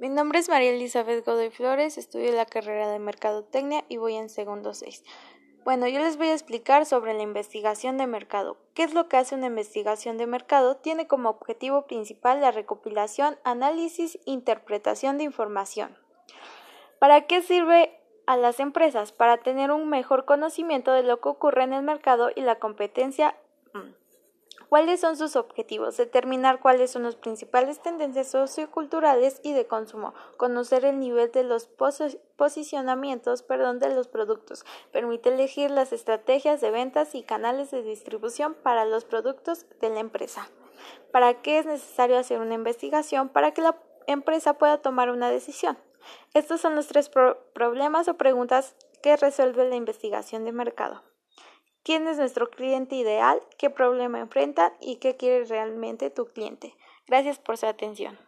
Mi nombre es María Elizabeth Godoy Flores, estudio la carrera de Mercadotecnia y voy en segundo 6. Bueno, yo les voy a explicar sobre la investigación de mercado. ¿Qué es lo que hace una investigación de mercado? Tiene como objetivo principal la recopilación, análisis interpretación de información. ¿Para qué sirve a las empresas? Para tener un mejor conocimiento de lo que ocurre en el mercado y la competencia mm, ¿Cuáles son sus objetivos? Determinar cuáles son las principales tendencias socioculturales y de consumo. Conocer el nivel de los posicionamientos perdón, de los productos. Permite elegir las estrategias de ventas y canales de distribución para los productos de la empresa. ¿Para qué es necesario hacer una investigación? Para que la empresa pueda tomar una decisión. Estos son los tres problemas o preguntas que resuelve la investigación de mercado quién es nuestro cliente ideal, qué problema enfrenta y qué quiere realmente tu cliente. Gracias por su atención.